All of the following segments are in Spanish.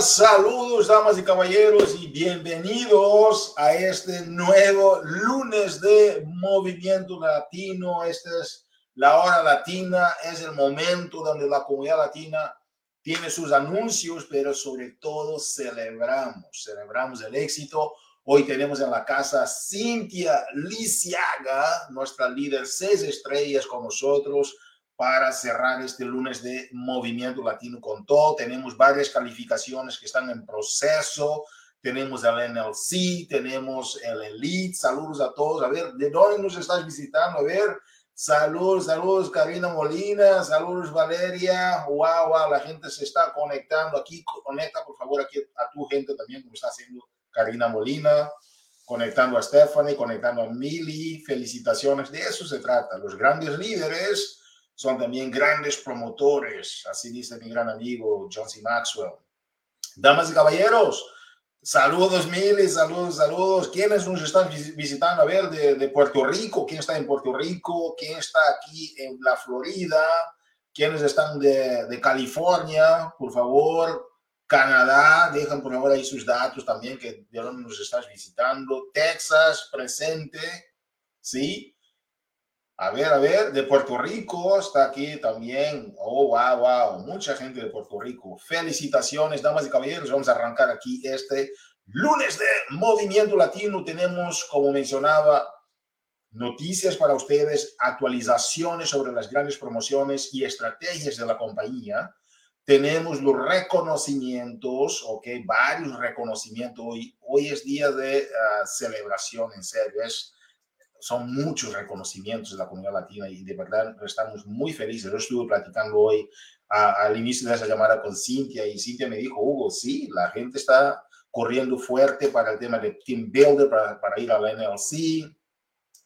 Saludos damas y caballeros y bienvenidos a este nuevo lunes de Movimiento Latino. Esta es la hora latina, es el momento donde la comunidad latina tiene sus anuncios, pero sobre todo celebramos, celebramos el éxito. Hoy tenemos en la casa Cintia Lisiaga, nuestra líder seis estrellas con nosotros para cerrar este lunes de Movimiento Latino con todo. Tenemos varias calificaciones que están en proceso. Tenemos el NLC, tenemos el Elite. Saludos a todos. A ver, ¿de dónde nos estás visitando? A ver, saludos, saludos, Karina Molina, saludos, Valeria. Wow, wow, la gente se está conectando aquí. Conecta, por favor, aquí a tu gente también, como está haciendo Karina Molina conectando a Stephanie, conectando a Mili. Felicitaciones, de eso se trata. Los grandes líderes son también grandes promotores, así dice mi gran amigo John C. Maxwell. Damas y caballeros, saludos miles, saludos, saludos. ¿Quiénes nos están visitando? A ver, de, de, Puerto Rico, ¿quién está en Puerto Rico? ¿Quién está aquí en la Florida? ¿Quiénes están de, de California? Por favor, Canadá, dejan por favor ahí sus datos también, que de dónde nos estás visitando. Texas, presente, ¿sí? A ver, a ver, de Puerto Rico está aquí también. Oh, wow, wow, mucha gente de Puerto Rico. Felicitaciones, damas y caballeros. Vamos a arrancar aquí este lunes de Movimiento Latino. Tenemos, como mencionaba, noticias para ustedes, actualizaciones sobre las grandes promociones y estrategias de la compañía. Tenemos los reconocimientos, ok, varios reconocimientos. Hoy, hoy es día de uh, celebración, en serio. Es, son muchos reconocimientos de la comunidad latina y de verdad estamos muy felices. Yo estuve platicando hoy al inicio de esa llamada con Cintia y Cintia me dijo, Hugo, sí, la gente está corriendo fuerte para el tema de Team Builder, para, para ir a la NLC.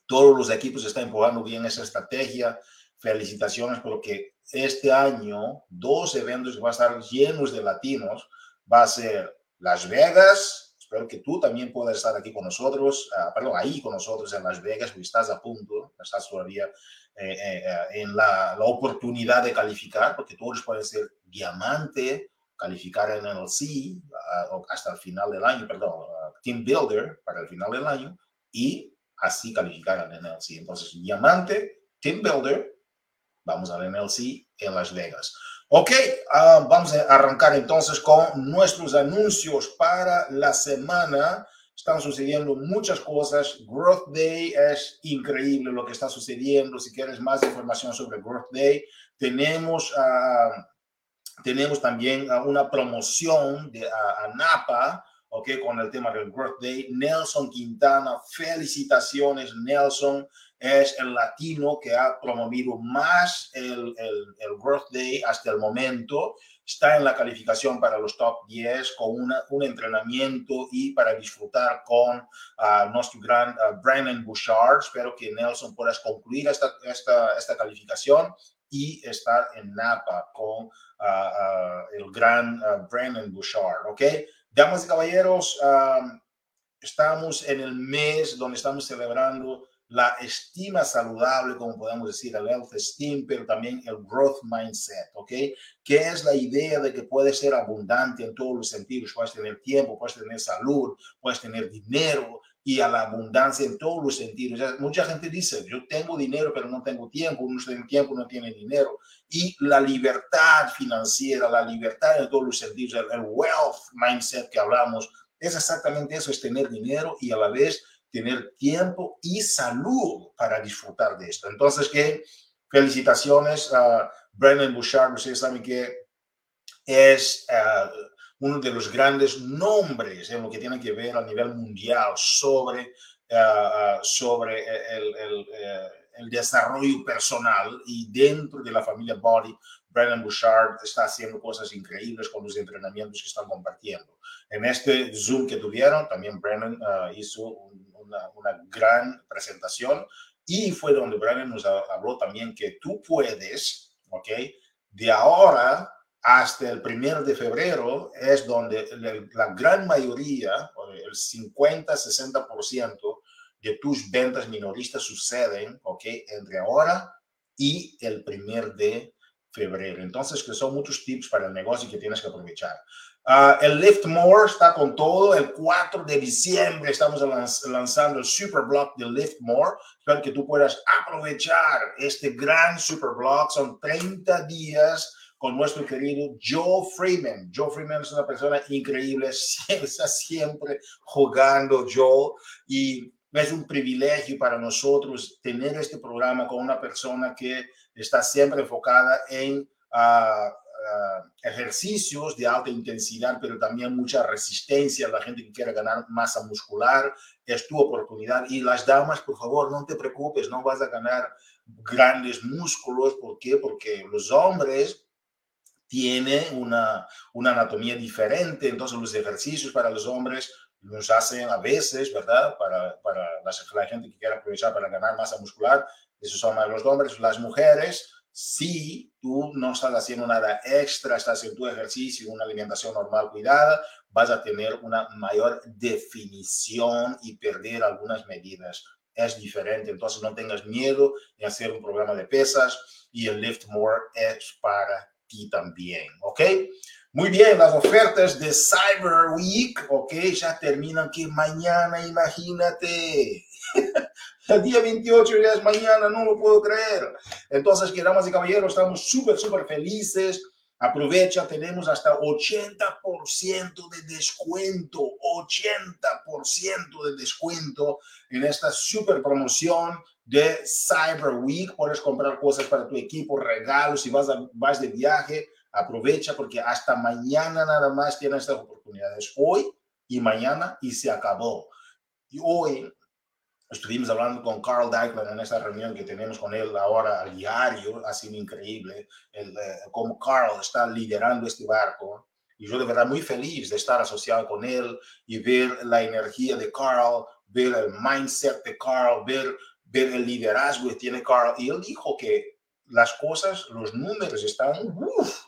Todos los equipos están empujando bien esa estrategia. Felicitaciones porque este año dos eventos que van a estar llenos de latinos. Va a ser Las Vegas, Espero que tú también puedas estar aquí con nosotros, uh, perdón, ahí con nosotros en Las Vegas, porque estás a punto, estás todavía eh, eh, en la, la, oportunidad de calificar, porque todos pueden ser diamante, calificar en NLC uh, hasta el final del año, perdón, uh, Team Builder para el final del año y así calificar en NLC. Entonces, diamante, Team Builder, vamos al NLC en Las Vegas. Ok, uh, vamos a arrancar entonces con nuestros anuncios para la semana. Están sucediendo muchas cosas. Growth Day es increíble lo que está sucediendo. Si quieres más información sobre Growth Day, tenemos, uh, tenemos también una promoción de a Napa ok, con el tema del Growth Day. Nelson Quintana, felicitaciones, Nelson. Es el latino que ha promovido más el, el, Growth Day hasta el momento. Está en la calificación para los top 10 con una, un entrenamiento y para disfrutar con uh, nuestro gran uh, Brandon Bouchard. Espero que Nelson puedas concluir esta, esta, esta calificación y estar en Napa con uh, el gran Brandon Bouchard, ¿ok? Damas y caballeros, estamos en el mes donde estamos celebrando la estima saludable, como podemos decir, el health esteem, pero también el growth mindset, ¿ok? Que es la idea de que puedes ser abundante en todos los sentidos, puedes tener tiempo, puedes tener salud, puedes tener dinero y a la abundancia en todos los sentidos. mucha gente dice, yo tengo dinero, pero no tengo tiempo, uno tiene tiempo, no tiene dinero. Y la libertad financiera, la libertad en todos los sentidos, el wealth mindset que hablamos, es exactamente eso, es tener dinero y a la vez tener tiempo y salud para disfrutar de esto. Entonces, que felicitaciones a Brennan Bouchard, ustedes saben que es uh, uno de los grandes nombres en lo que tiene que ver a nivel mundial sobre, uh, sobre el, el, el, desarrollo personal y dentro de la familia Body, Brennan Bouchard está haciendo cosas increíbles con los entrenamientos que están compartiendo. En este Zoom que tuvieron, también Brennan uh, hizo un una, una gran presentación y fue donde Brian nos habló también que tú puedes, ¿ok? De ahora hasta el primero de febrero es donde la gran mayoría, el 50-60% de tus ventas minoristas suceden, ¿ok? Entre ahora y el primer de febrero. Entonces, que son muchos tips para el negocio que tienes que aprovechar. Ah, el Lift More está con todo. El 4 de diciembre estamos lanzando el Super Block de Lift More para que tú puedas aprovechar este gran Super Block. Son 30 días con nuestro querido Joe Freeman. Joe Freeman es una persona increíble, está siempre jugando Joe y es un privilegio para nosotros tener este programa con una persona que está siempre enfocada en uh, ejercicios de alta intensidad, pero también mucha resistencia la gente que quiere ganar masa muscular. Es tu oportunidad. Y las damas, por favor, no te preocupes, no vas a ganar grandes músculos. ¿Por qué? Porque los hombres tiene una, una anatomía diferente, entonces los ejercicios para los hombres los hacen a veces, ¿verdad? Para, para la, gente que quiere aprovechar para ganar masa muscular, esos son los hombres, las mujeres, si tú no estás haciendo nada extra, estás en tu ejercicio, una alimentación normal cuidada, vas a tener una mayor definición y perder algunas medidas. Es diferente, entonces no tengas miedo de hacer un programa de pesas y el Lift More es para ti también, ¿ok? Muy bien, las ofertas de Cyber Week, ¿ok? Ya terminan que mañana, imagínate. El día 28 ya es mañana, no lo puedo creer. Entonces, que damas y caballeros, estamos súper, súper felices. Aprovecha, tenemos hasta 80% de descuento, 80% de descuento en esta super promoción de Cyber Week. Puedes comprar cosas para tu equipo, regalos, si vas, vas de viaje, aprovecha porque hasta mañana nada más tienes estas oportunidades. Hoy y mañana y se acabó. Y hoy estuvimos hablando con Carl Deichmann en esta reunión que tenemos con él ahora al diario, ha sido increíble el, eh, cómo Carl está liderando este barco. Y yo de verdad muy feliz de estar asociado con él y ver la energía de Carl, ver el mindset de Carl, ver ver el liderazgo que tiene Carl. Y él dijo que las cosas, los números están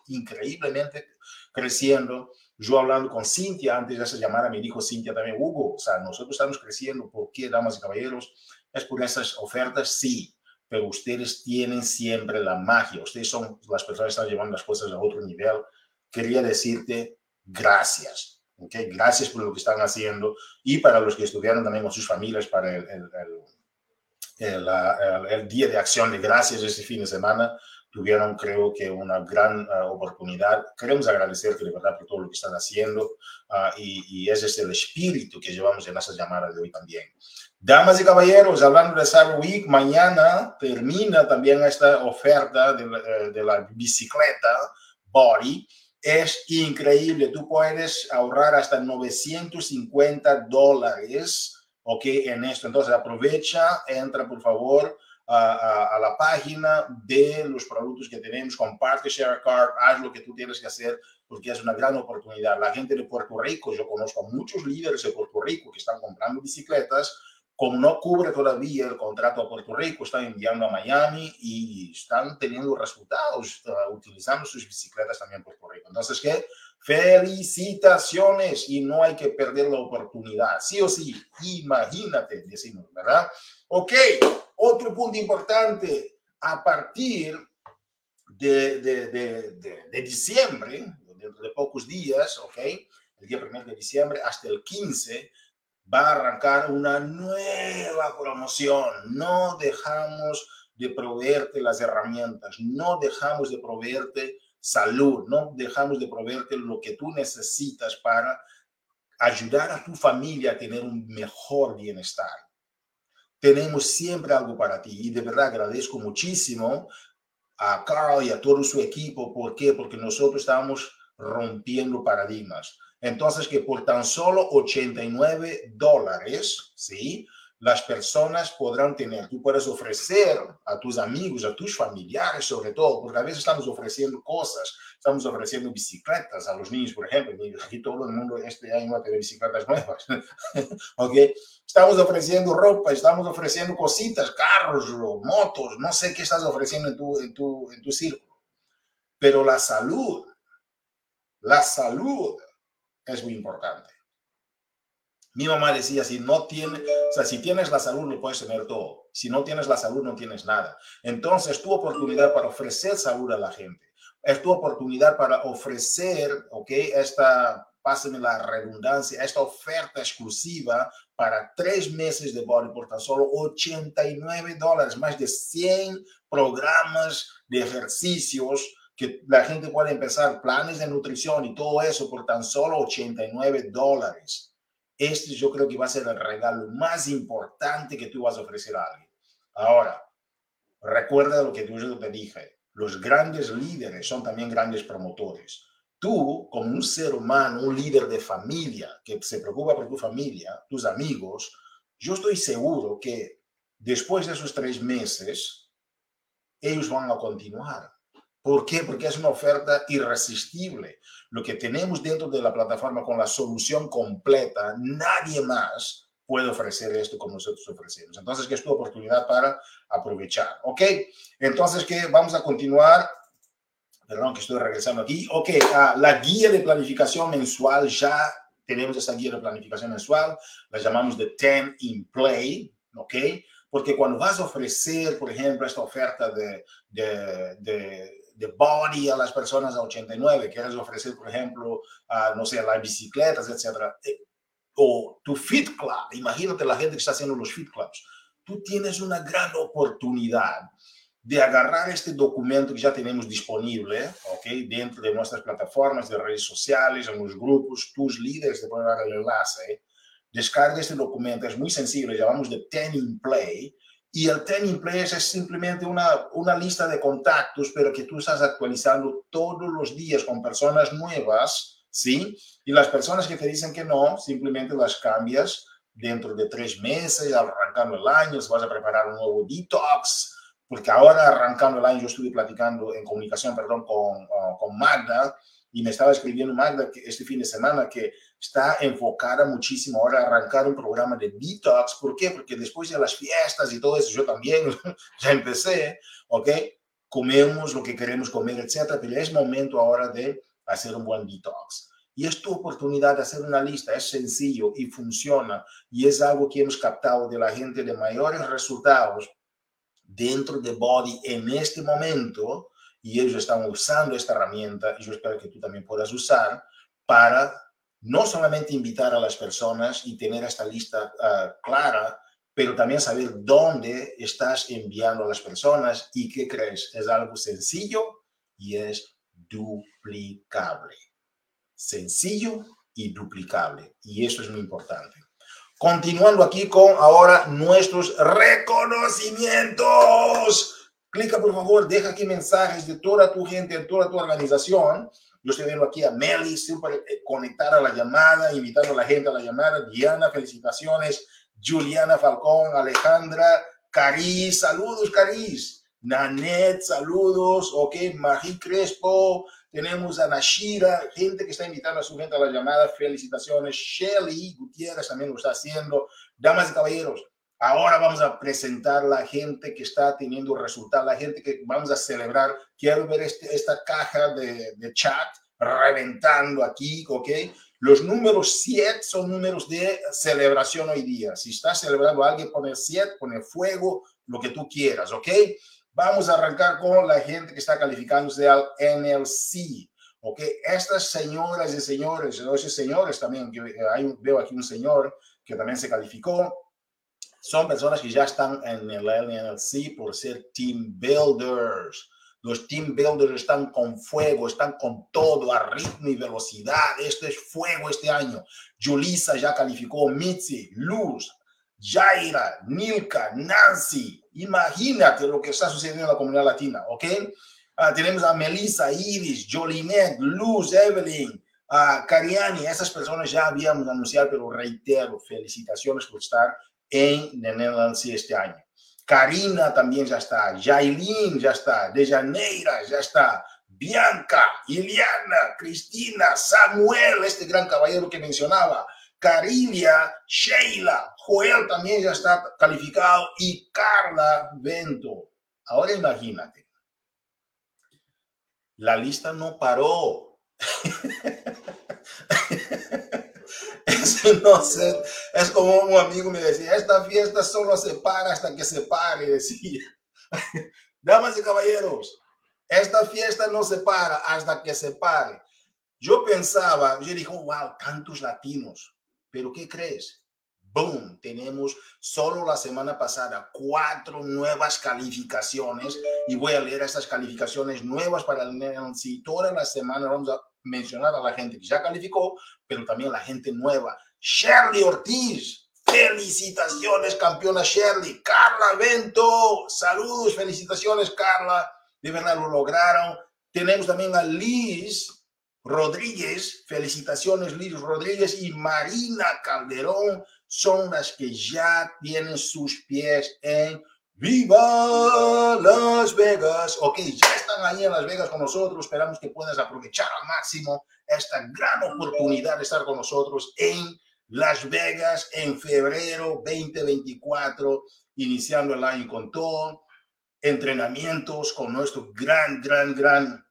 increíblemente creciendo. Yo hablando con Cintia antes de esa llamada, me dijo Cintia también, Hugo, o sea, nosotros estamos creciendo. ¿Por qué, damas y caballeros? Es por esas ofertas, sí, pero ustedes tienen siempre la magia. Ustedes son las personas que están llevando las cosas a otro nivel. Quería decirte gracias. Okay, gracias por lo que están haciendo y para los que estuvieron también con sus familias para el, el el, el, Día de Acción de Gracias este fin de semana tuvieron, creo que, una gran uh, oportunidad. Queremos agradecerte de verdad por todo lo que están haciendo uh, y, y, ese es el espíritu que llevamos en esa llamada de hoy también. Damas y caballeros, hablando de Cyber Week, mañana termina también esta oferta de, uh, de la bicicleta Body. Es increíble, tú puedes ahorrar hasta 950 dólares ¿ok? En esto. Entonces, aprovecha, entra por favor a, a, la página de los productos que tenemos, comparte Share Card, haz lo que tú tienes que hacer porque es una gran oportunidad. La gente de Puerto Rico, yo conozco a muchos líderes de Puerto Rico que están comprando bicicletas, como no cubre todavía el contrato a Puerto Rico, están enviando a Miami y están teniendo resultados uh, utilizando sus bicicletas también en Puerto Rico. Entonces, ¿qué? Felicitaciones y no hay que perder la oportunidad. Sí o sí, imagínate, decimos, ¿verdad? Ok, otro punto importante, a partir de, de, de, de diciembre, de pocos días, ok, el día 1 de diciembre hasta el 15, va a arrancar una nueva promoción. No dejamos de proveerte las herramientas, no dejamos de proveerte salud, no dejamos de proveerte lo que tú necesitas para ayudar a tu familia a tener un mejor bienestar. Tenemos siempre algo para ti y de verdad agradezco muchísimo a Carl y a todo su equipo. ¿Por qué? Porque nosotros estamos rompiendo paradigmas. Entonces, que por tan solo 89 dólares, ¿sí? las personas podrán tener, tú puedes ofrecer a tus amigos, a tus familiares sobre todo, porque a veces estamos ofreciendo cosas, estamos ofreciendo bicicletas a los niños, por ejemplo, aquí todo el mundo este año va a tener bicicletas nuevas, ¿ok? Estamos ofreciendo ropa, estamos ofreciendo cositas, carros, motos, no sé qué estás ofreciendo en tu, en tu, en tu círculo, pero la salud, la salud es muy importante. Mi mamá decía, si no tienes, o sea, si tienes la salud, lo puedes tener todo. Si no tienes la salud, no tienes nada. Entonces, tu oportunidad para ofrecer salud a la gente, es tu oportunidad para ofrecer, ¿ok? Esta, pásenme la redundancia, esta oferta exclusiva para tres meses de body por tan solo 89 dólares, más de 100 programas de ejercicios que la gente puede empezar, planes de nutrición y todo eso por tan solo 89 dólares. Este yo creo que va a ser el regalo más importante que tú vas a ofrecer a alguien. Ahora, recuerda lo que yo te dije, los grandes líderes son también grandes promotores. Tú, como un ser humano, un líder de familia que se preocupa por tu familia, tus amigos, yo estoy seguro que después de esos tres meses, ellos van a continuar. ¿Por qué? Porque es una oferta irresistible. Lo que tenemos dentro de la plataforma con la solución completa, nadie más puede ofrecer esto como nosotros ofrecemos. Entonces, que es tu oportunidad para aprovechar. ¿Ok? Entonces, que vamos a continuar. Perdón que estoy regresando aquí. Ok, uh, la guía de planificación mensual, ya tenemos esa guía de planificación mensual, la llamamos de 10 in Play, ¿ok? Porque cuando vas a ofrecer, por ejemplo, esta oferta de, de, de, de body a las personas a 89, quieres ofrecer, por ejemplo, a, no sé, las bicicletas, etcétera, eh, o tu Fit Club, imagínate la gente que está haciendo los Fit Clubs, tú tienes una gran oportunidad de agarrar este documento que ya tenemos disponible, ¿ok? Dentro de nuestras plataformas de redes sociales, en los grupos, tus líderes te pueden dar el enlace. Descarga este documento, es muy sencillo, llamamos de Ten in Play. Y el Ten in Play es simplemente una, una lista de contactos, pero que tú estás actualizando todos los días con personas nuevas ¿sí? Y las personas que te dicen que no, simplemente las cambias dentro de tres meses, arrancando el año, vas a preparar un nuevo detox, porque ahora arrancando el año yo estuve platicando en comunicación, perdón, con, uh, con Magda, y me estaba escribiendo Magda que este fin de semana que está enfocada muchísimo ahora a arrancar un programa de detox. ¿Por qué? Porque después de las fiestas y todo eso, yo también ya empecé, ¿ok? Comemos lo que queremos comer, etcétera, pero es momento ahora de hacer un buen detox. Y es tu oportunidad de hacer una lista, es sencillo y funciona. Y es algo que hemos captado de la gente de mayores resultados dentro de Body en este momento. Y ellos están usando esta herramienta y yo espero que tú también puedas usar para no solamente invitar a las personas y tener esta lista uh, clara, pero también saber dónde estás enviando a las personas y qué crees. Es algo sencillo y es duplicable. Sencillo y duplicable. Y eso es muy importante. Continuando aquí con ahora nuestros reconocimientos. Clica por favor, deja aquí mensajes de toda tu gente, de toda tu organización. Yo estoy viendo aquí a Meli, siempre eh, conectar a la llamada, invitando a la gente a la llamada. Diana, felicitaciones. Juliana Falcón, Alejandra, Cariz, saludos Cariz. Nanet, saludos, ok, Marie Crespo, tenemos a Nashira, gente que está invitando a su gente a la llamada, felicitaciones, Shelly Gutiérrez también lo está haciendo, damas y caballeros, ahora vamos a presentar la gente que está teniendo resultados, la gente que vamos a celebrar, quiero ver este, esta caja de, de chat reventando aquí, ok, los números 7 son números de celebración hoy día. Si estás celebrando a alguien, pone 7, pone fuego, lo que tú quieras, ¿ok? Vamos a arrancar con la gente que está calificándose al NLC. ¿ok? Estas señoras y señores, esos señores también, que hay, veo aquí un señor que también se calificó, son personas que ya están en el NLC por ser team builders. Los team builders están con fuego, están con todo, a ritmo y velocidad. Esto es fuego este año. Julissa ya calificó, Mitzi, Luz, Jaira, Nilka, Nancy. Imagínate lo que está sucediendo en la comunidad latina, ¿ok? Uh, tenemos a Melissa, Iris, Jolinet, Luz, Evelyn, uh, Cariani. Esas personas ya habíamos anunciado, pero reitero, felicitaciones por estar en Netherlands este año. Karina también ya está, Jailin ya está, Dejaneira ya está, Bianca, Iliana, Cristina, Samuel, este gran caballero que mencionaba, Carilia, Sheila, Joel también ya está calificado y Carla Vento. Ahora imagínate, la lista no paró. no sé, es como un amigo me decía, esta fiesta solo se para hasta que se pare, decía. Damas y caballeros, Esta fiesta no se para hasta que se pare. Yo pensaba, yo dije, wow, tantos latinos, pero ¿qué crees? Boom, tenemos solo la semana pasada cuatro nuevas calificaciones y voy a leer estas calificaciones nuevas para el Nancy. Toda la semana vamos a mencionar a la gente que ya calificó, pero también la gente nueva. Shirley Ortiz, felicitaciones campeona Shirley. Carla Vento, saludos, felicitaciones Carla, de verdad lo lograron. Tenemos también a Liz Rodríguez, felicitaciones Liz Rodríguez y Marina Calderón son las que ya tienen sus pies en Viva Las Vegas. Ok, ya están ahí en Las Vegas con nosotros. Esperamos que puedas aprovechar al máximo esta gran oportunidad de estar con nosotros en Las Vegas en febrero 2024, iniciando el año con todo. Entrenamientos con nuestro gran, gran, gran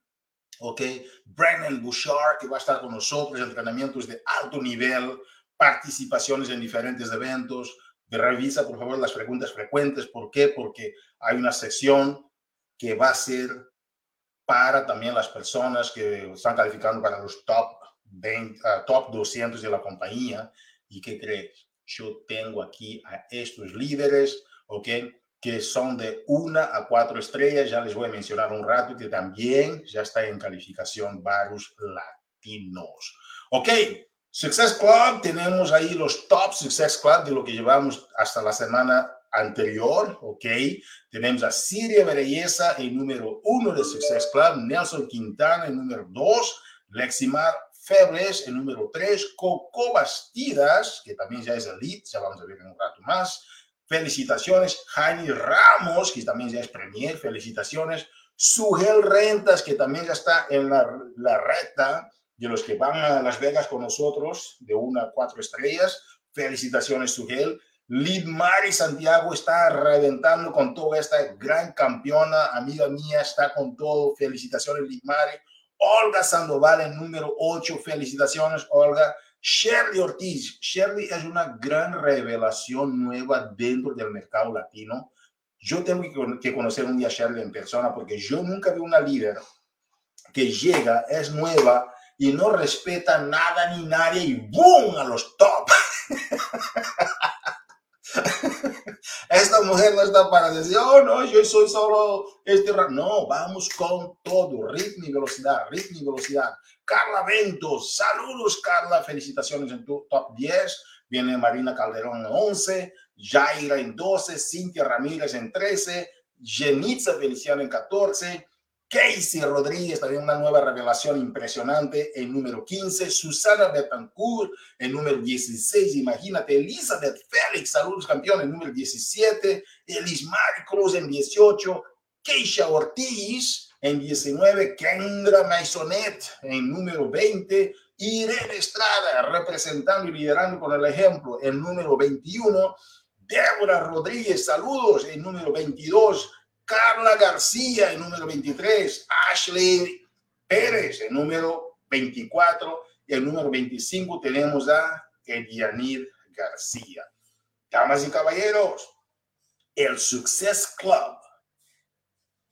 ¿ok? Brennan Bouchard, que va a estar con nosotros, entrenamientos de alto nivel, participaciones en diferentes eventos. Revisa, por favor, las preguntas frecuentes. ¿Por qué? Porque hay una sección que va a ser para también las personas que están calificando para los top, 20, uh, top 200 de la compañía. ¿Y qué crees? Yo tengo aquí a estos líderes, ¿ok? que son de una a cuatro estrellas, ya les voy a mencionar un rato, que también ya está en calificación varios latinos. Ok, Success Club, tenemos ahí los top Success Club de lo que llevamos hasta la semana anterior, ok. Tenemos a Siria Belleza en número uno de Success Club, Nelson Quintana en número dos, Leximar Febres en número tres, Coco Bastidas, que también ya es elite, ya vamos a ver en un rato más, felicitaciones. Jaime Ramos, que también ya es Premier, felicitaciones. Sugel Rentas, que también ya está en la, la recta de los que van a Las Vegas con nosotros, de una a cuatro estrellas. Felicitaciones, Sugel. Lid Mari Santiago está reventando con toda esta gran campeona, amiga mía, está con todo. Felicitaciones, Lid Mari. Olga Sandoval en número 8. Felicitaciones, Olga. Shirley Ortiz. Shirley es una gran revelación nueva dentro del mercado latino. Yo tengo que conocer un día a Shirley en persona porque yo nunca vi una líder que llega, es nueva y no respeta nada ni nadie y ¡boom! a los top. Esta mujer no está para decir, oh no, yo soy solo este. No, vamos con todo, ritmo y velocidad, ritmo y velocidad. Carla Ventos, saludos Carla, felicitaciones en tu top 10. Viene Marina Calderón en 11, Jaira en 12, Cintia Ramírez en 13, Jenitza Feliciano en 14, Casey Rodríguez, también una nueva revelación impresionante en número 15. Susana Betancourt en número 16. Imagínate, Elizabeth Félix, saludos campeón en número 17. Elismar Cruz en 18. Keisha Ortiz en 19. Kendra Maisonet en número 20. Irene Estrada representando y liderando con el ejemplo en número 21. Débora Rodríguez, saludos en número 22. Carla García en número 23, Ashley Pérez en número 24 y el número 25 tenemos a Edianir García. Damas y caballeros, el Success Club,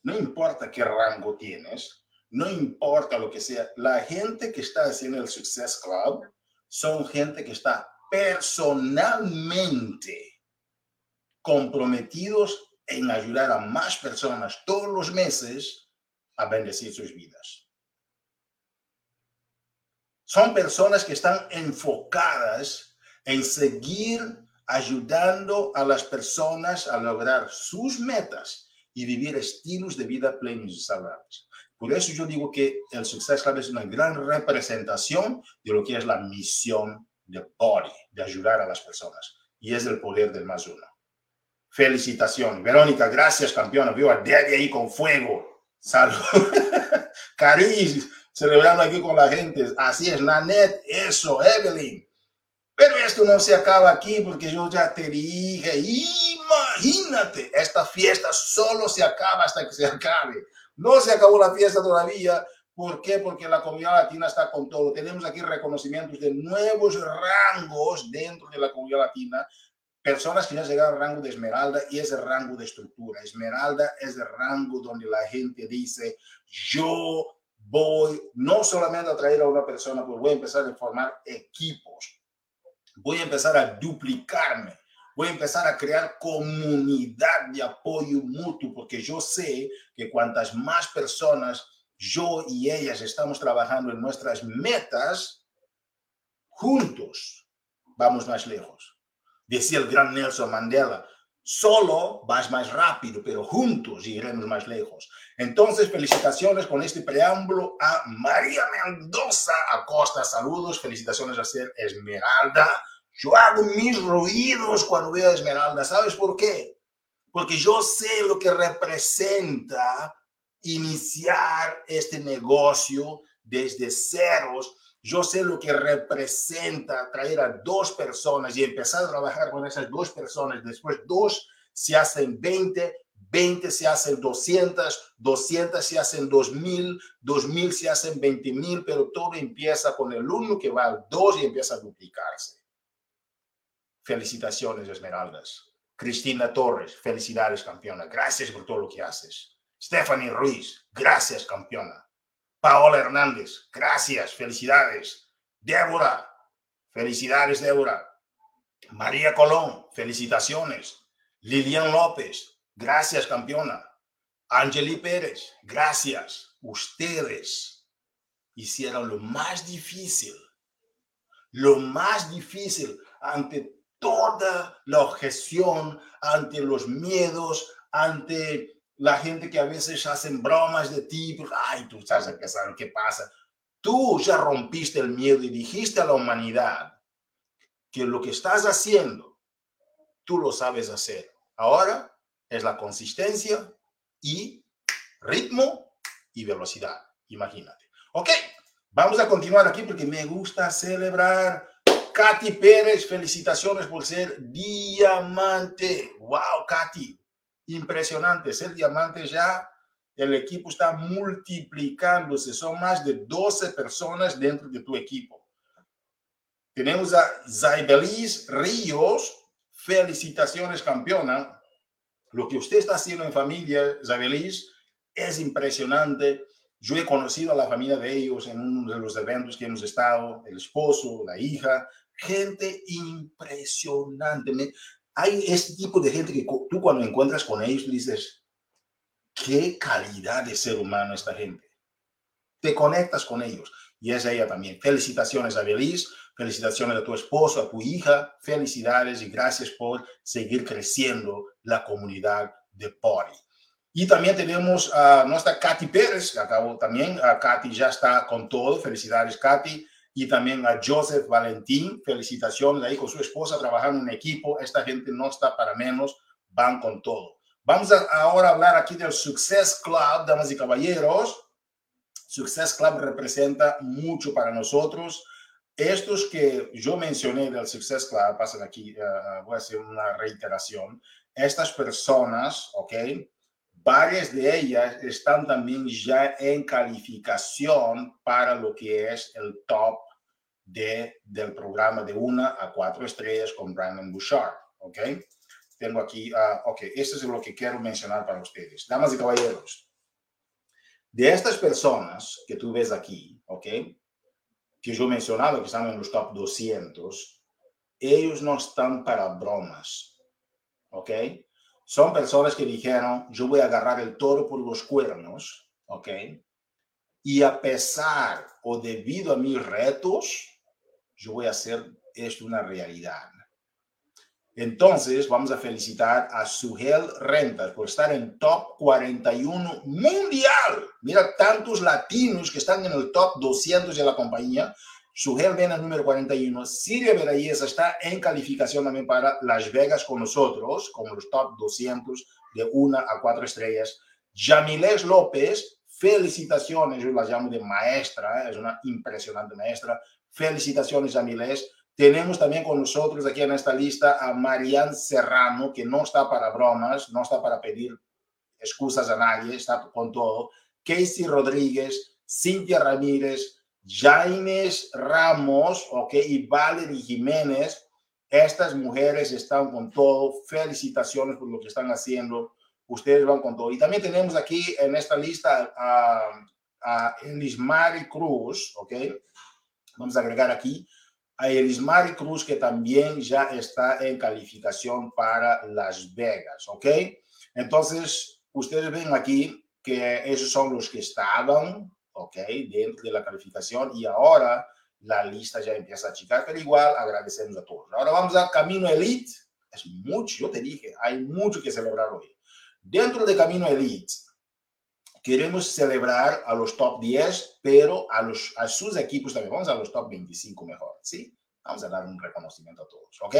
no importa qué rango tienes, no importa lo que sea, la gente que está haciendo el Success Club son gente que está personalmente comprometidos en ayudar a más personas todos los meses a bendecir sus vidas. Son personas que están enfocadas en seguir ayudando a las personas a lograr sus metas y vivir estilos de vida plenos y saludables. Por eso yo digo que el Success Club es una gran representación de lo que es la misión de Body, de ayudar a las personas. Y es el poder del más uno. Felicitación. Verónica, gracias, campeona. Vio a Daddy ahí con fuego. Salud. Cariz, celebrando aquí con la gente. Así es, Nanette, eso, Evelyn. Pero esto no se acaba aquí porque yo ya te dije, imagínate, esta fiesta solo se acaba hasta que se acabe. No se acabó la fiesta todavía. ¿Por qué? Porque la comunidad latina está con todo. Tenemos aquí reconocimientos de nuevos rangos dentro de la comunidad latina personas que ya llegaron al rango de esmeralda y es el rango de estructura. Esmeralda es el rango donde la gente dice, yo voy no solamente a traer a una persona, pues voy a empezar a formar equipos, voy a empezar a duplicarme, voy a empezar a crear comunidad de apoyo mutuo, porque yo sé que cuantas más personas yo y ellas estamos trabajando en nuestras metas, juntos vamos más lejos. Decía el gran Nelson Mandela, Solo vas más rápido, pero juntos iremos más lejos. Entonces, felicitaciones con este preámbulo a María Mendoza Acosta. Saludos, felicitaciones a ser Esmeralda. Yo hago mis ruidos cuando veo a Esmeralda. ¿Sabes por qué? Porque yo sé lo que representa iniciar este negocio desde ceros. Yo sé lo que representa traer a dos personas y empezar a trabajar con esas dos personas. Después dos se hacen 20, 20 se hacen 200, 200 se hacen 2000, 2000 se hacen 20 mil, pero todo empieza con el uno que va al dos y empieza a duplicarse. Felicitaciones, Esmeraldas. Cristina Torres, felicidades, campeona. Gracias por todo lo que haces. Stephanie Ruiz, gracias, campeona. Paola Hernández, gracias, felicidades. Débora, felicidades, Débora. María Colón, felicitaciones. Lilian López, gracias, campeona. Angeli Pérez, gracias. Ustedes hicieron lo más difícil, lo más difícil ante toda la objeción, ante los miedos, ante la gente que a veces hacen bromas de ti, pues, ay, tú estás empezando, ¿qué pasa? Tú ya rompiste el miedo y dijiste a la humanidad que lo que estás haciendo, tú lo sabes hacer. Ahora es la consistencia y ritmo y velocidad. Imagínate. Ok, vamos a continuar aquí porque me gusta celebrar. Katy Pérez, felicitaciones por ser diamante. Wow, Katy, impresionante. Ser diamante ya, el equipo está multiplicándose. Son más de 12 personas dentro de tu equipo. Tenemos a Zaibelis Ríos. Felicitaciones, campeona. Lo que usted está haciendo en familia, Zaibelis, es impresionante. Yo he conocido a la familia de ellos en uno de los eventos que hemos estado, el esposo, la hija, gente impresionante hay este tipo de gente que tú cuando encuentras con ellos dices, qué calidad de ser humano esta gente. Te conectas con ellos y es ella también. Felicitaciones a Belis, felicitaciones a tu esposo, a tu hija, felicidades y gracias por seguir creciendo la comunidad de Pori. Y también tenemos a nuestra Katy Pérez, que acabo también, a Katy ya está con todo, felicidades Katy y también a Joseph Valentín. Felicitaciones ahí con su esposa trabajando en equipo. Esta gente no está para menos, van con todo. Vamos a ahora hablar aquí del Success Club, damas y caballeros. Success Club representa mucho para nosotros. Estos que yo mencioné del Success Club, pasan aquí, uh, voy a hacer una reiteración. Estas personas, ¿ok? varias de ellas están también ya en calificación para lo que es el top de, del programa de una a cuatro estrellas con Brandon Bouchard. ¿Ok? Tengo aquí, uh, ok, esto es lo que quiero mencionar para ustedes. Damas y caballeros, de estas personas que tú ves aquí, ¿ok? Que yo he mencionado que están en los top 200, ellos no están para bromas, ¿ok? Son personas que dijeron, yo voy a agarrar el toro por los cuernos, ¿ok? Y a pesar o debido a mis retos, yo voy a hacer esto una realidad. Entonces, vamos a felicitar a Sugel Rentas por estar en top 41 mundial. Mira, tantos latinos que están en el top 200 de la compañía. Sugel viene al número 41. Siria Verayesa está en calificación también para Las Vegas con nosotros, como los top 200 de una a cuatro estrellas. Jamiles López, felicitaciones, yo la llamo de maestra, ¿eh? es una impresionante maestra. Felicitaciones a Milés. Tenemos también con nosotros aquí en esta lista a Marianne Serrano, que no está para bromas, no está para pedir excusas a nadie, está con todo. Casey Rodríguez, Cintia Ramírez, Jaines Ramos, ok, y Valerie Jiménez. Estas mujeres están con todo. Felicitaciones por lo que están haciendo. Ustedes van con todo. Y también tenemos aquí en esta lista a, a Elismari Cruz, ¿ok? Vamos a agregar aquí a Elismari Cruz, que también ya está en calificación para Las Vegas, ¿ok? Entonces, ustedes ven aquí que esos son los que estaban, ¿ok? Dentro de la calificación y ahora la lista ya empieza a achicar, pero igual agradecemos a todos. Ahora vamos a Camino Elite. Es mucho, yo te dije, hay mucho que celebrar hoy. Dentro de Camino Elite, queremos celebrar a los top 10, pero a, los, a sus equipos también. Vamos a los top 25 mejor, ¿sí? Vamos a dar un reconocimiento a todos, ¿ok?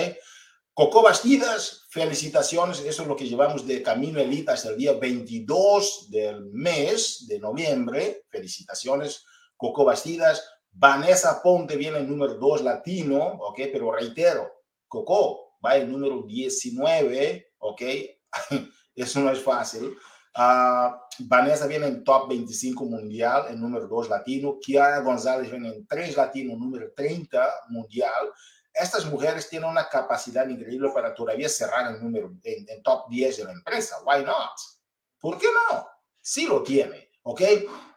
Coco Bastidas, felicitaciones. Eso es lo que llevamos de Camino Elite hasta el día 22 del mes de noviembre. Felicitaciones, Coco Bastidas. Vanessa Ponte viene el número 2 latino, ¿ok? Pero reitero, Coco va el número 19, ¿ok? Eso no es fácil. Uh, Vanessa viene en top 25 mundial, en número 2 latino. Kiara González viene en 3 latino, número 30 mundial. Estas mujeres tienen una capacidad increíble para todavía cerrar el número en, en top 10 de la empresa. Why not? ¿Por qué no? Sí lo tiene, ¿ok?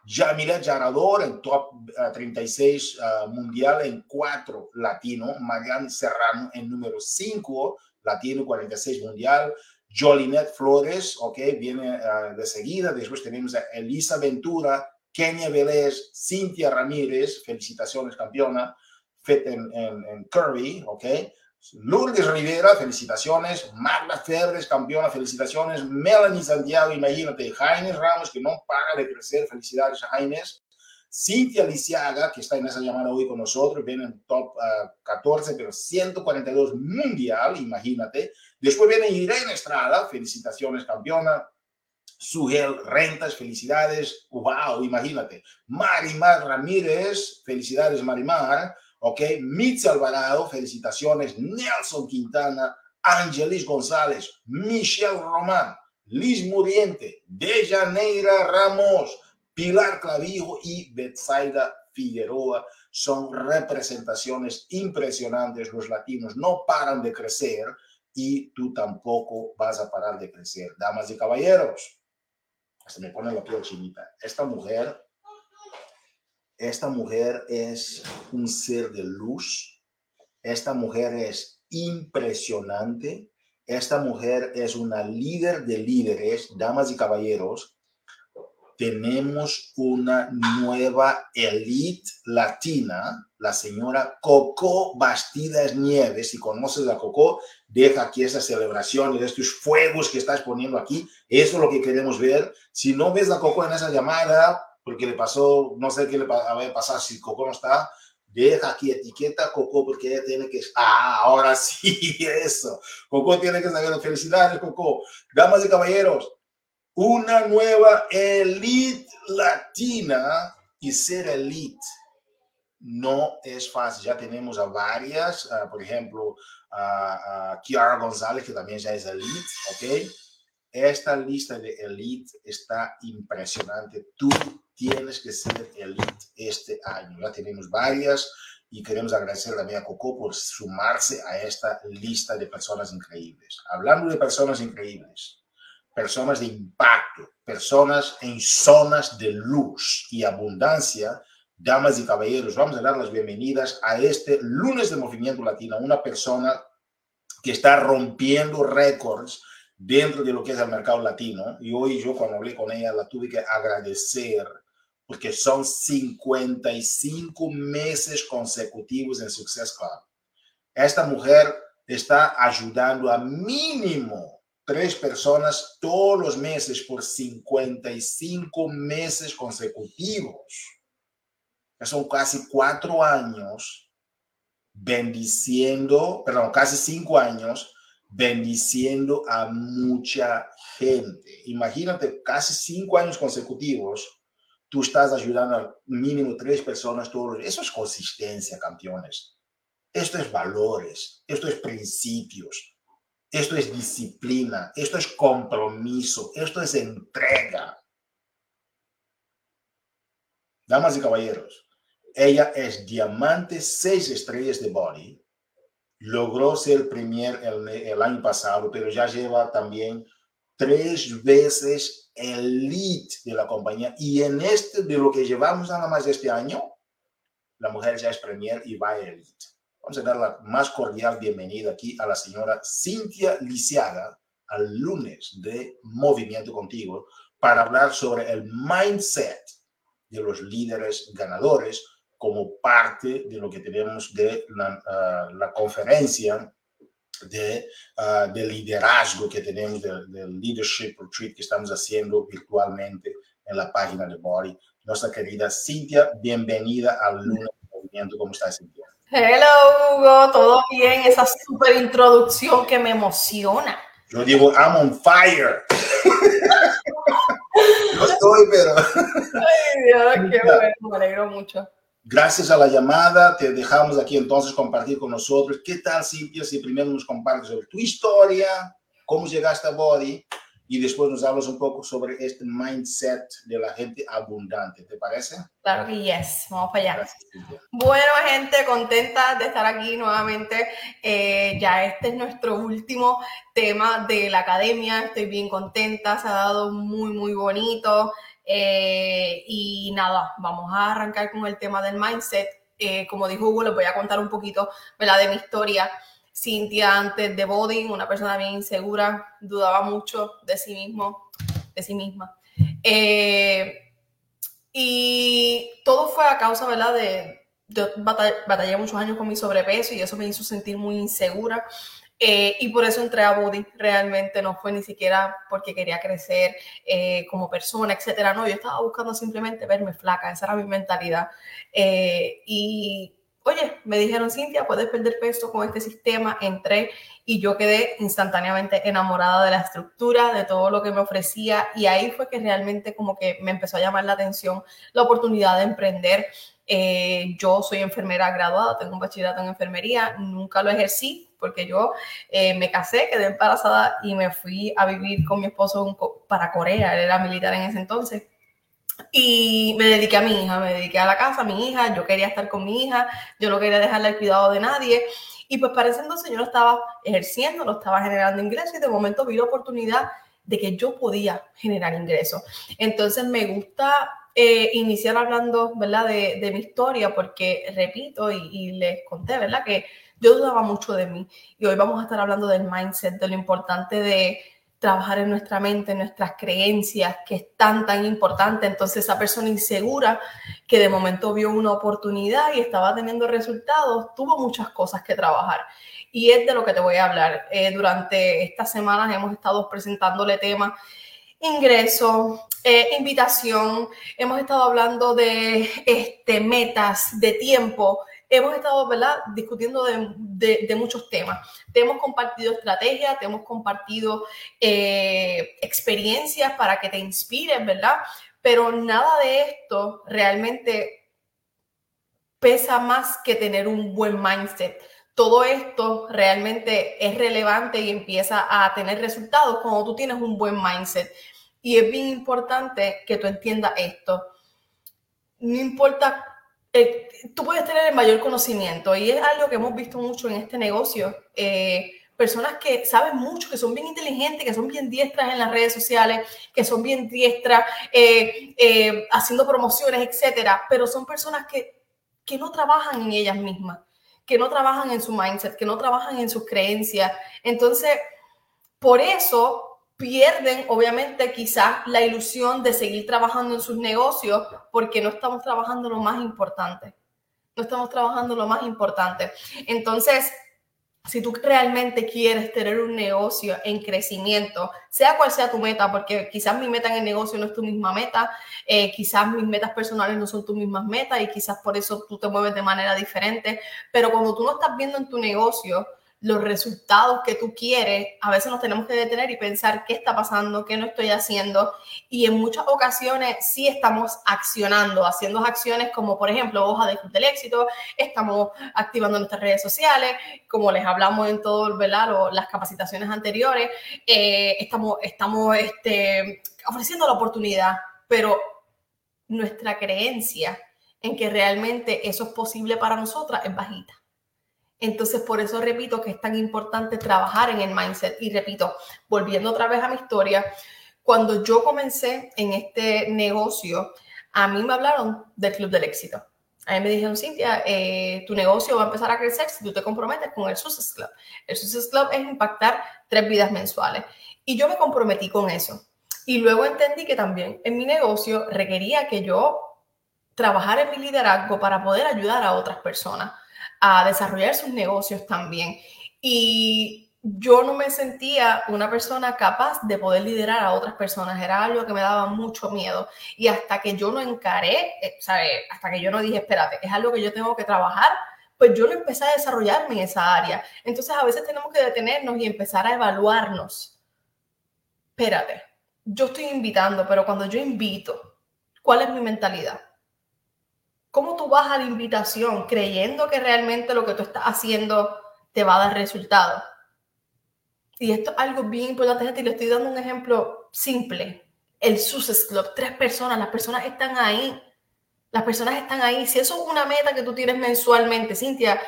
Jamilet Jarador en top uh, 36 uh, mundial en 4 latino. Marianne Serrano en número 5 latino, 46 mundial. Jolinet Flores, ok, viene uh, de seguida. Después tenemos a Elisa Ventura, Kenia Vélez, Cintia Ramírez, felicitaciones campeona, Fit en, Curry, ok. Lourdes Rivera, felicitaciones. Magda Febres, campeona, felicitaciones. Melanie Santiago, imagínate. Jaines Ramos, que no para de crecer, felicidades a Jaines. Cintia Lisiaga, que está en esa llamada hoy con nosotros, viene en top uh, 14, pero 142 mundial, imagínate. Después viene Irene Estrada, felicitaciones campeona. Sugel Rentas, felicidades. Wow, imagínate. Marimar Ramírez, felicidades Marimar. Ok, Mitzi Alvarado, felicitaciones. Nelson Quintana, Angelis González, Michelle Román, Liz Muriente, Dejaneira Ramos, Pilar Clavijo y Betsaida Figueroa son representaciones impresionantes. Los latinos no paran de crecer y tú tampoco vas a parar de crecer. Damas y caballeros, se me pone la piel. Esta mujer, esta mujer es un ser de luz. Esta mujer es impresionante. Esta mujer es una líder de líderes, damas y caballeros tenemos una nueva elite latina, la señora Coco Bastidas Nieves. Si conoces a Coco, deja aquí esa celebración y estos fuegos que estás poniendo aquí. Eso es lo que queremos ver. Si no ves a Coco en esa llamada, porque le pasó, no sé qué le va a pasar si Coco no está, deja aquí etiqueta Coco porque ella tiene que... Ah, ahora sí, eso. Coco tiene que saber. Felicidades, Coco. Damas y caballeros, una nueva elite latina y ser elite no es fácil. Ya tenemos a varias, por ejemplo, a, a Kiara González, que también ya es elite, ¿ok? Esta lista de elite está impresionante. Tú tienes que ser elite este año. Ya tenemos varias y queremos agradecer también a Coco por sumarse a esta lista de personas increíbles. Hablando de personas increíbles, personas de impacto, personas en zonas de luz y abundancia, damas y caballeros, vamos a dar las bienvenidas a este lunes de Movimiento Latino, una persona que está rompiendo récords dentro de lo que es el mercado latino. Y hoy yo cuando hablé con ella la tuve que agradecer porque son 55 meses consecutivos en Success Club. Esta mujer está ayudando a mínimo tres personas todos los meses por 55 meses consecutivos. Son casi cuatro años bendiciendo, perdón, casi cinco años bendiciendo a mucha gente. Imagínate, casi cinco años consecutivos, tú estás ayudando a mínimo tres personas todos Eso es consistencia, campeones. Esto es valores, esto es principios, esto es disciplina, esto es compromiso, esto es entrega. Damas y caballeros, ella es diamante seis estrellas de body, logró ser premier el, año pasado, pero ya lleva también tres veces el lead de la compañía y en este, de lo que llevamos nada más este año, la mujer ya es premier y va a elite. Vamos a dar la más cordial bienvenida aquí a la señora Cintia Lisiaga al lunes de Movimiento Contigo para hablar sobre el mindset de los líderes ganadores como parte de lo que tenemos de la, ah, la conferencia de, uh, de, liderazgo que tenemos, del de Leadership Retreat que estamos haciendo virtualmente en la página de Body. Nuestra querida Cintia, bienvenida al lunes de movimiento. ¿Cómo estás, Cintia? Hello, Hugo, ¿todo bien? Esa super introducción que me emociona. Yo digo, I'm on fire. no estoy, pero... Ay, Dios, qué bueno, me alegro mucho. Gracias a la llamada, te dejamos aquí entonces compartir con nosotros. ¿Qué tal, Cintia, si primero nos compartes sobre tu historia, cómo llegaste a Body y después nos hablas un poco sobre este mindset de la gente abundante? ¿Te parece? Claro que yes, vamos para allá. Gracias, bueno, gente, contenta de estar aquí nuevamente. Eh, ya este es nuestro último tema de la academia. Estoy bien contenta, se ha dado muy, muy bonito. Eh, y nada, vamos a arrancar con el tema del mindset. Eh, como dijo Hugo, les voy a contar un poquito ¿verdad? de mi historia. Cintia antes de Body, una persona bien insegura, dudaba mucho de sí mismo, de sí misma. Eh, y todo fue a causa, ¿verdad? De, yo batallé muchos años con mi sobrepeso y eso me hizo sentir muy insegura. Eh, y por eso entré a Body. Realmente no fue ni siquiera porque quería crecer eh, como persona, etcétera. No, yo estaba buscando simplemente verme flaca. Esa era mi mentalidad. Y oye, me dijeron, Cintia, puedes perder peso con este sistema. Entré y yo quedé instantáneamente enamorada de la estructura, de todo lo que me ofrecía. Y ahí fue que realmente como que me empezó a llamar la atención la oportunidad de emprender. yo soy enfermera graduada, tengo un bachillerato en enfermería, nunca lo ejercí, porque yo eh, me casé, quedé embarazada y me fui a vivir con mi esposo para Corea, él era militar en ese entonces. Y me dediqué a mi hija, me dediqué a la casa, a mi hija, yo quería estar con mi hija, yo no quería dejarle el cuidado de nadie. Y pues para ese entonces estaba ejerciendo, lo estaba generando ingresos y de momento vi la oportunidad de que yo podía generar ingresos. Entonces me gusta eh, iniciar hablando, ¿verdad? De, de, mi historia porque, repito, y, y les conté, ¿verdad? Que yo dudaba mucho de mí y hoy vamos a estar hablando del mindset, de lo importante de trabajar en nuestra mente, en nuestras creencias, que es tan, tan importante. Entonces, esa persona insegura que de momento vio una oportunidad y estaba teniendo resultados, tuvo muchas cosas que trabajar. Y es de lo que te voy a hablar. Eh, durante estas semanas hemos estado presentándole temas ingreso, eh, invitación, hemos estado hablando de este, metas, de tiempo, hemos estado ¿verdad? discutiendo de, muchos temas. Te hemos compartido estrategias, te hemos compartido eh, experiencias para que te inspires, ¿verdad? Pero nada de esto realmente pesa más que tener un buen mindset. Todo esto realmente es relevante y empieza a tener resultados cuando tú tienes un buen mindset. Y es bien importante que tú entiendas esto. No importa eh, tú puedes tener el mayor conocimiento y es algo que hemos visto mucho en este negocio. Eh, personas que saben mucho, que son bien inteligentes, que son bien diestras en las redes sociales, que son bien diestras eh, haciendo promociones, etcétera, pero son personas que, que no trabajan en ellas mismas, que no trabajan en su mindset, que no trabajan en sus creencias. Entonces, por eso pierden obviamente quizás la ilusión de seguir trabajando en sus negocios porque no estamos trabajando lo más importante. No estamos trabajando lo más importante. Entonces, si tú realmente quieres tener un negocio en crecimiento, sea cual sea tu meta, porque quizás mi meta en el negocio no es tu misma meta, eh, quizás mis metas personales no son tus mismas metas y quizás por eso tú te mueves de manera diferente, pero cuando tú no estás viendo en tu negocio los resultados que tú quieres, a veces nos tenemos que detener y pensar qué está pasando, qué no estoy haciendo. Y en muchas ocasiones sí estamos accionando, haciendo acciones como, por ejemplo, hoja de del éxito, estamos activando nuestras redes sociales, como les hablamos en todo, ¿verdad? las capacitaciones anteriores, eh, estamos, estamos este, ofreciendo la oportunidad, pero nuestra creencia en que realmente eso es posible para nosotras es bajita Entonces, por eso repito que es tan importante trabajar en el mindset. Y repito, volviendo otra vez a mi historia, cuando yo comencé en este negocio, a mí me hablaron del Club del Éxito. A mí me dijeron, Cintia, eh, tu negocio va a empezar a crecer si tú te comprometes con el Success Club. El Success Club es impactar tres vidas mensuales. Y yo me comprometí con eso. Y luego entendí que también en mi negocio requería que yo trabajara en mi liderazgo para poder ayudar a otras personas a desarrollar sus negocios también. Y yo no me sentía una persona capaz de poder liderar a otras personas. Era algo que me daba mucho miedo. Y hasta que yo no encaré, eh, ¿sabe? hasta que yo no dije, espérate, es algo que yo tengo que trabajar, pues yo no empecé a desarrollarme en esa área. Entonces a veces tenemos que detenernos y empezar a evaluarnos. Espérate, yo estoy invitando, pero cuando yo invito, ¿cuál es mi mentalidad? ¿Cómo tú vas a la invitación creyendo que realmente lo que tú estás haciendo te va a dar resultados? y esto es algo bien importante, gente, y le estoy dando un ejemplo simple. El Success Club, tres personas, las personas están ahí. Las personas están ahí. Si eso es una meta que tú tienes mensualmente, Cintia,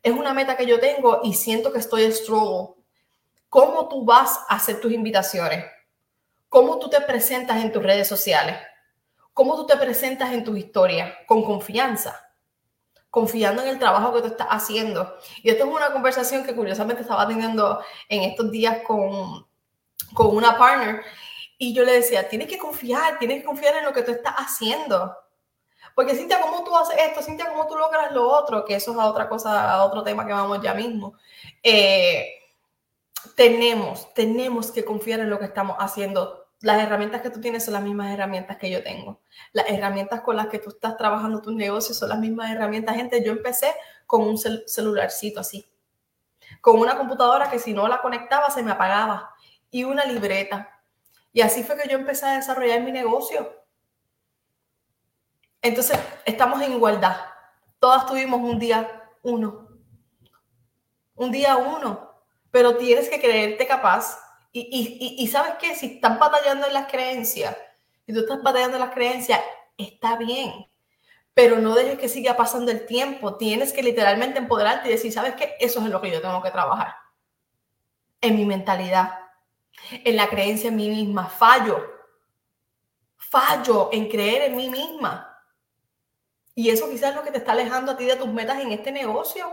es una meta que yo tengo y siento que estoy struggle. ¿Cómo tú vas a hacer tus invitaciones? ¿Cómo tú te presentas en tus redes sociales? ¿Cómo tú te presentas en tus historias? Con confianza confiando en el trabajo que tú estás haciendo. Y esto es una conversación que curiosamente estaba teniendo en estos días con, con una partner. Y yo le decía, tienes que confiar, tienes que confiar en lo que tú estás haciendo. Porque Cintia, ¿cómo tú haces esto? Cintia, ¿cómo tú logras lo otro? Que eso es a otra cosa, a otro tema que vamos ya mismo. Eh, tenemos, tenemos que confiar en lo que estamos haciendo las herramientas que tú tienes son las mismas herramientas que yo tengo. Las herramientas con las que tú estás trabajando tus negocios son las mismas herramientas. Gente, yo empecé con un celularcito así, con una computadora que si no la conectaba se me apagaba y una libreta. Y así fue que yo empecé a desarrollar mi negocio. Entonces, estamos en igualdad. Todas tuvimos un día uno. Un día uno. Pero tienes que creerte capaz y, sabes qué, si están batallando en las creencias, si tú estás batallando en las creencias, está bien, pero no dejes que siga pasando el tiempo. Tienes que literalmente empoderarte y decir, ¿sabes qué? Eso es en lo que yo tengo que trabajar. En mi mentalidad, en la creencia en mí misma. Fallo. Fallo en creer en mí misma. Y eso quizás es lo que te está alejando a ti de tus metas en este negocio.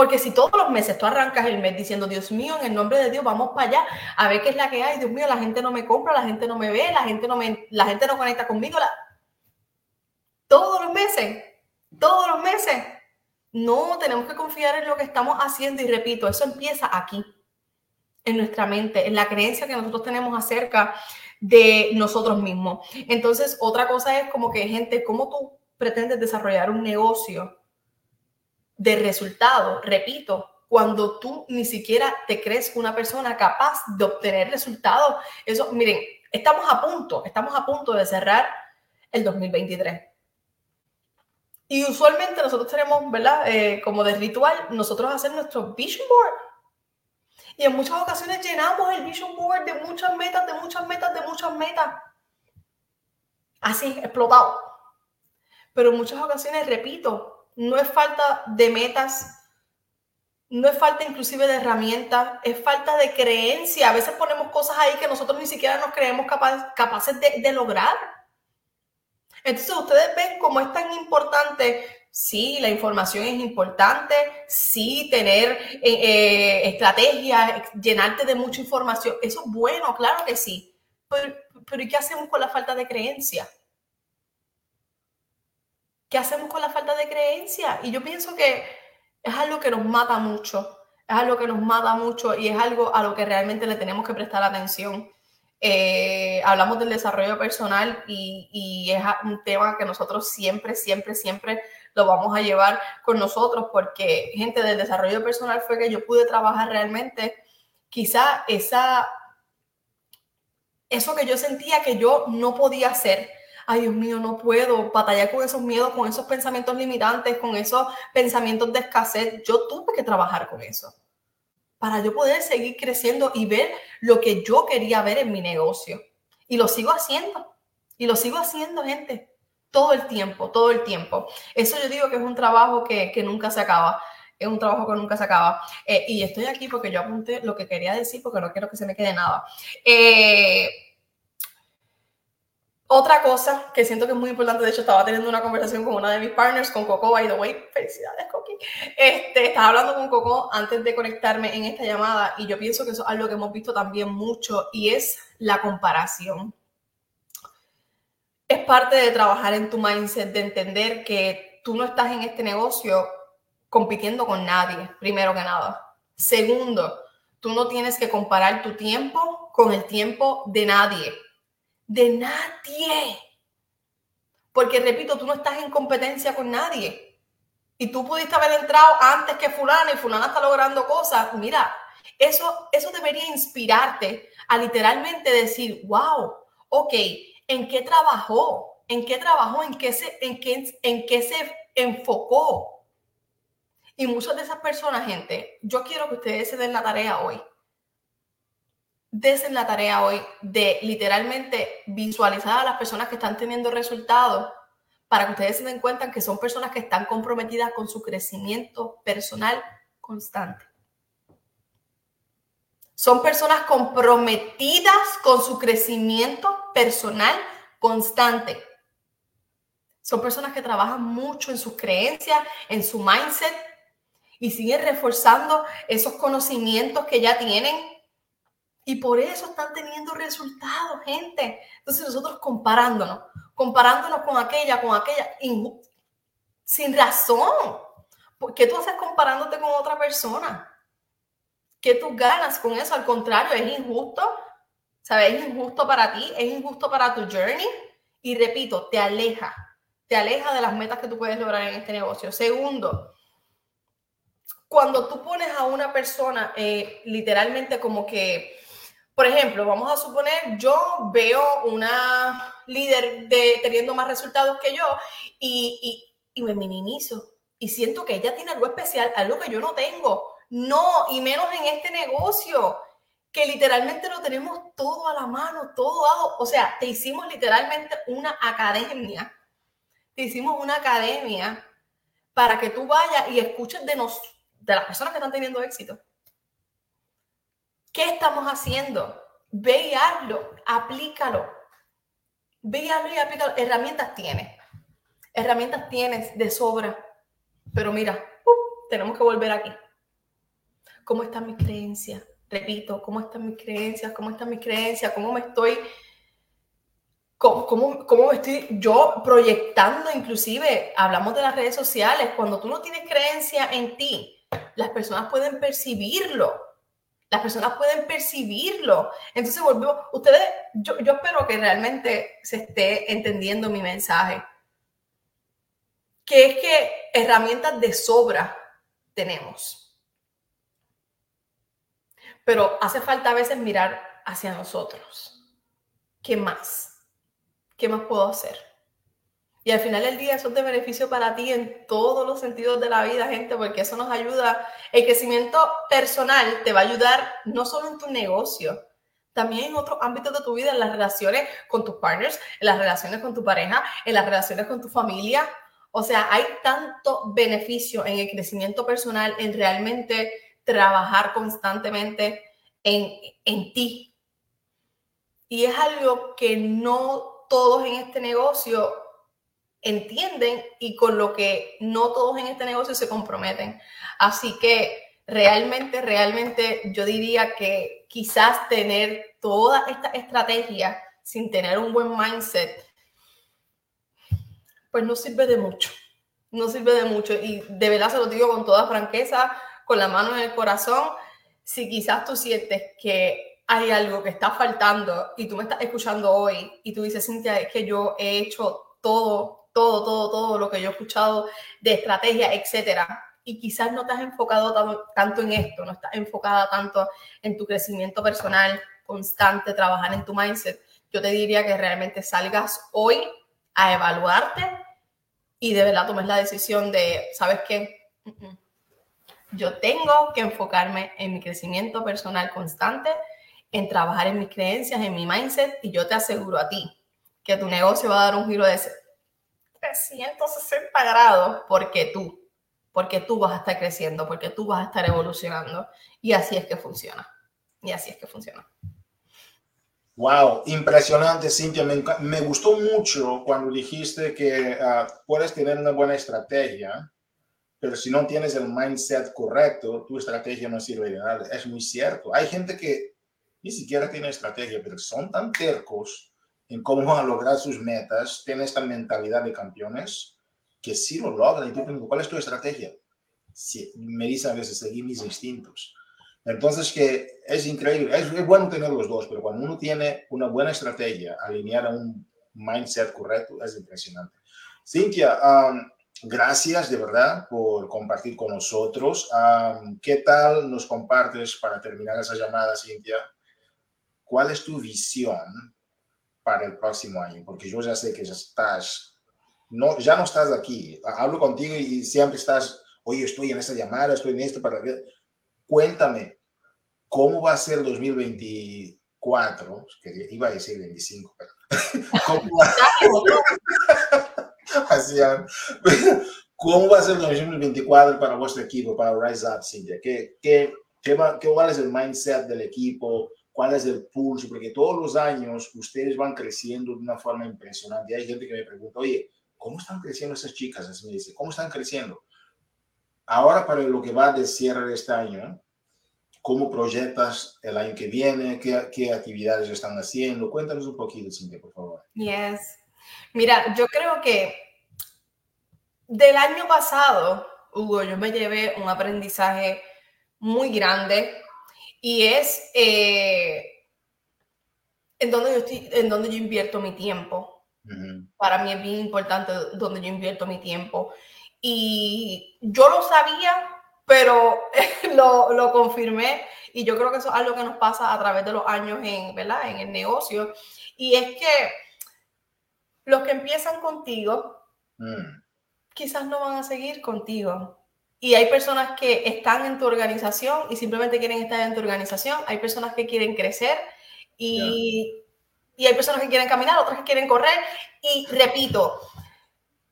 Porque si todos los meses tú arrancas el mes diciendo, Dios mío, en el nombre de Dios, vamos para allá, a ver qué es la que hay, Dios mío, la gente no me compra, la gente no me ve, la gente no, me, la gente no conecta conmigo. Todos los meses, todos los meses. No, tenemos que confiar en lo que estamos haciendo y repito, eso empieza aquí, en nuestra mente, en la creencia que nosotros tenemos acerca de nosotros mismos. Entonces, otra cosa es como que, gente, ¿cómo tú pretendes desarrollar un negocio de resultado, repito, cuando tú ni siquiera te crees una persona capaz de obtener resultados. Eso, miren, estamos a punto, estamos a punto de cerrar el 2023. Y usualmente nosotros tenemos, ¿verdad? Eh, como de ritual, nosotros hacer nuestro vision board. Y en muchas ocasiones llenamos el vision board de muchas metas, de muchas metas, de muchas metas. Así, explotado. Pero en muchas ocasiones, repito, no es falta de metas, no es falta inclusive de herramientas, es falta de creencia. A veces ponemos cosas ahí que nosotros ni siquiera nos creemos capaces de, lograr. Entonces ustedes ven cómo es tan importante, sí, la información es importante, sí, tener eh, eh, estrategias, llenarte de mucha información, eso es bueno, claro que sí. Pero, pero ¿y qué hacemos con la falta de creencia? ¿Qué hacemos con la falta de creencia? Y yo pienso que es algo que nos mata mucho, es algo que nos mata mucho y es algo a lo que realmente le tenemos que prestar atención. Eh, hablamos del desarrollo personal y, y, es un tema que nosotros siempre, siempre, siempre lo vamos a llevar con nosotros porque, gente, del desarrollo personal fue que yo pude trabajar realmente quizá esa, eso que yo sentía que yo no podía hacer ay Dios mío, no puedo batallar con esos miedos, con esos pensamientos limitantes, con esos pensamientos de escasez. Yo tuve que trabajar con eso para yo poder seguir creciendo y ver lo que yo quería ver en mi negocio. Y lo sigo haciendo. Y lo sigo haciendo, gente. Todo el tiempo, todo el tiempo. Eso yo digo que es un trabajo que, que nunca se acaba. es un trabajo que nunca se acaba. Eh, y estoy aquí porque yo apunté lo que quería decir porque no quiero que se me quede nada. Eh, otra cosa que siento que es muy importante, de hecho estaba teniendo una conversación con una de mis partners, con Coco, by the way, felicidades Coqui, este, estaba hablando con Coco antes de conectarme en esta llamada y yo pienso que eso es algo que hemos visto también mucho y es la comparación. Es parte de trabajar en tu mindset, de entender que tú no estás en este negocio compitiendo con nadie, primero que nada. Segundo, tú no tienes que comparar tu tiempo con el tiempo de nadie de nadie. Porque repito, tú no estás en competencia con nadie. Y tú pudiste haber entrado antes que fulana y fulana está logrando cosas. Mira, eso, eso debería inspirarte a literalmente decir, wow, ok, ¿en qué trabajó? ¿En qué trabajó? ¿En qué se, en qué, en qué se enfocó? Y muchas de esas personas, gente, yo quiero que ustedes se den la tarea hoy desen la tarea hoy de literalmente visualizar a las personas que están teniendo resultados para que ustedes se den cuenta que son personas que están comprometidas con su crecimiento personal constante. Son personas comprometidas con su crecimiento personal constante. Son personas que trabajan mucho en sus creencias, en su mindset y siguen reforzando esos conocimientos que ya tienen y por eso están teniendo resultados, gente. Entonces nosotros comparándonos, comparándonos con aquella, con aquella, sin razón. ¿Qué tú haces comparándote con otra persona? ¿Qué tú ganas con eso? Al contrario, es injusto. ¿Sabes? Es injusto para ti, es injusto para tu journey. Y repito, te aleja, te aleja de las metas que tú puedes lograr en este negocio. Segundo, cuando tú pones a una persona eh, literalmente como que por ejemplo, vamos a suponer, yo veo una líder de, teniendo más resultados que yo y, y, me minimizo y siento que ella tiene algo especial, algo que yo no tengo. No, y menos en este negocio, que literalmente lo tenemos todo a la mano, todo dado. O sea, te hicimos literalmente una academia. Te hicimos una academia para que tú vayas y escuches de, nos, de las personas que están teniendo éxito ¿Qué estamos haciendo? Ve y hazlo, aplícalo. Ve y hazlo y aplícalo. Herramientas tienes. Herramientas tienes de sobra. Pero mira, tenemos que volver aquí. ¿Cómo están mis creencias? Repito, ¿cómo están mis creencias? ¿Cómo están mis creencias? ¿Cómo me estoy... ¿Cómo, cómo, cómo me estoy yo proyectando? Inclusive, hablamos de las redes sociales. Cuando tú no tienes creencia en ti, las personas pueden percibirlo las personas pueden percibirlo. Entonces, volvió, ustedes, yo, yo espero que realmente se esté entendiendo mi mensaje. Que es que herramientas de sobra tenemos. Pero hace falta a veces mirar hacia nosotros. ¿Qué más? ¿Qué más puedo hacer? Y al final del día eso es de beneficio para ti en todos los sentidos de la vida, gente, porque eso nos ayuda. El crecimiento personal te va a ayudar no solo en tu negocio, también en otros ámbitos de tu vida, en las relaciones con tus partners, en las relaciones con tu pareja, en las relaciones con tu familia. O sea, hay tanto beneficio en el crecimiento personal, en realmente trabajar constantemente en, en ti. Y es algo que no todos en este negocio entienden y con lo que no todos en este negocio se comprometen. Así que realmente, realmente yo diría que quizás tener toda esta estrategia sin tener un buen mindset, pues no sirve de mucho. No sirve de mucho. Y de verdad se lo digo con toda franqueza, con la mano en el corazón. Si quizás tú sientes que hay algo que está faltando y tú me estás escuchando hoy y tú dices, Cintia, es que yo he hecho todo todo, todo, todo lo que yo he escuchado de estrategia, etcétera. Y quizás no te has enfocado tanto en esto, no estás enfocada tanto en tu crecimiento personal constante, trabajar en tu mindset. Yo te diría que realmente salgas hoy a evaluarte y de verdad tomes la decisión de, ¿sabes qué? Yo tengo que enfocarme en mi crecimiento personal constante, en trabajar en mis creencias, en mi mindset y yo te aseguro a ti que tu negocio va a dar un giro de 360 grados porque tú porque tú vas a estar creciendo, porque tú vas a estar evolucionando. Y así es que funciona. Y así es que funciona. Wow, impresionante, Cintia. Me, gustó mucho cuando dijiste que ah, puedes tener una buena estrategia, pero si no tienes el mindset correcto, tu estrategia no sirve de nada. Es muy cierto. Hay gente que ni siquiera tiene estrategia, pero son tan tercos en cómo van a lograr sus metas, tienen esta mentalidad de campeones, que sí lo logran. Y tú preguntas, ¿cuál es tu estrategia? Si, me dicen a veces, seguir mis instintos. Entonces, que es increíble, es, bueno tener los dos, pero cuando uno tiene una buena estrategia alineada a un mindset correcto, es impresionante. Cintia, gracias de verdad por compartir con nosotros. ¿Qué tal nos compartes para terminar esa llamada, Cintia? ¿Cuál es tu visión para el próximo año? Porque yo ya sé que ya estás, no, ya no estás aquí. Hablo contigo y siempre estás, oye, estoy en esta llamada, estoy en esto para cuéntame, ¿cómo va a ser el 2024? Que iba a decir 25, pero ¿cómo va, ¿Cómo va a ser el 2024 para vuestro equipo, para Rise Up, Cintia? ¿Qué, qué, qué va, ¿Cuál es el mindset del equipo? ¿Cuál es el pulso? Porque todos los años ustedes van creciendo de una forma impresionante. Hay gente que me pregunta, oye, ¿cómo están creciendo esas chicas? Así me dice, ¿cómo están creciendo? Ahora, para lo que va de cierre de este año, ¿cómo proyectas el año que viene? ¿Qué, qué actividades están haciendo? Cuéntanos un poquito, Cintia, por favor. Yes. Mira, yo creo que del año pasado, Hugo, yo me llevé un aprendizaje muy grande y es eh, en, donde yo estoy, en donde yo invierto mi tiempo. Para mí es bien importante donde yo invierto mi tiempo. Y yo lo sabía, pero lo, lo, confirmé y yo creo que eso es algo que nos pasa a través de los años en, ¿verdad? en el negocio. Y es que los que empiezan contigo mm. quizás no van a seguir contigo. Y hay personas que están en tu organización y simplemente quieren estar en tu organización. Hay personas que quieren crecer y, y hay personas que quieren caminar, otras que quieren correr. Y repito,